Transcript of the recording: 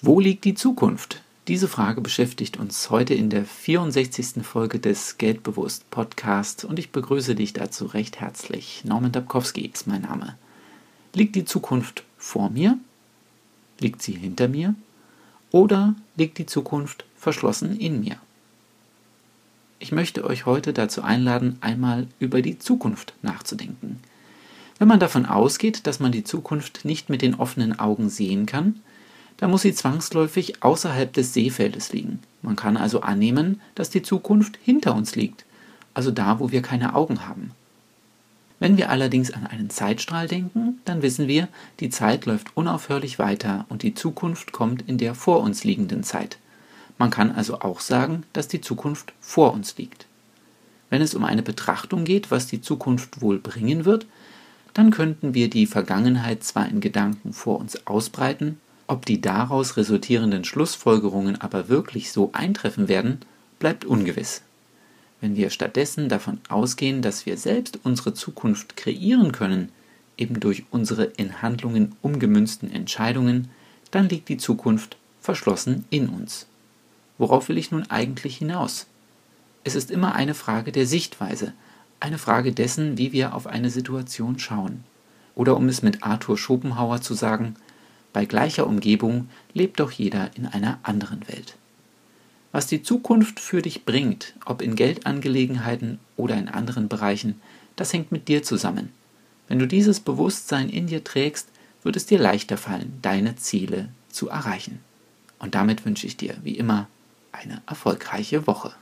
Wo liegt die Zukunft? Diese Frage beschäftigt uns heute in der 64. Folge des Geldbewusst Podcasts und ich begrüße dich dazu recht herzlich. Norman Dabkowski ist mein Name. Liegt die Zukunft vor mir? Liegt sie hinter mir? Oder liegt die Zukunft verschlossen in mir? Ich möchte euch heute dazu einladen, einmal über die Zukunft nachzudenken. Wenn man davon ausgeht, dass man die Zukunft nicht mit den offenen Augen sehen kann, da muss sie zwangsläufig außerhalb des Seefeldes liegen. Man kann also annehmen, dass die Zukunft hinter uns liegt, also da, wo wir keine Augen haben. Wenn wir allerdings an einen Zeitstrahl denken, dann wissen wir, die Zeit läuft unaufhörlich weiter und die Zukunft kommt in der vor uns liegenden Zeit. Man kann also auch sagen, dass die Zukunft vor uns liegt. Wenn es um eine Betrachtung geht, was die Zukunft wohl bringen wird, dann könnten wir die Vergangenheit zwar in Gedanken vor uns ausbreiten, ob die daraus resultierenden Schlussfolgerungen aber wirklich so eintreffen werden, bleibt ungewiss. Wenn wir stattdessen davon ausgehen, dass wir selbst unsere Zukunft kreieren können, eben durch unsere in Handlungen umgemünzten Entscheidungen, dann liegt die Zukunft verschlossen in uns. Worauf will ich nun eigentlich hinaus? Es ist immer eine Frage der Sichtweise, eine Frage dessen, wie wir auf eine Situation schauen. Oder um es mit Arthur Schopenhauer zu sagen, bei gleicher Umgebung lebt doch jeder in einer anderen Welt. Was die Zukunft für dich bringt, ob in Geldangelegenheiten oder in anderen Bereichen, das hängt mit dir zusammen. Wenn du dieses Bewusstsein in dir trägst, wird es dir leichter fallen, deine Ziele zu erreichen. Und damit wünsche ich dir, wie immer, eine erfolgreiche Woche.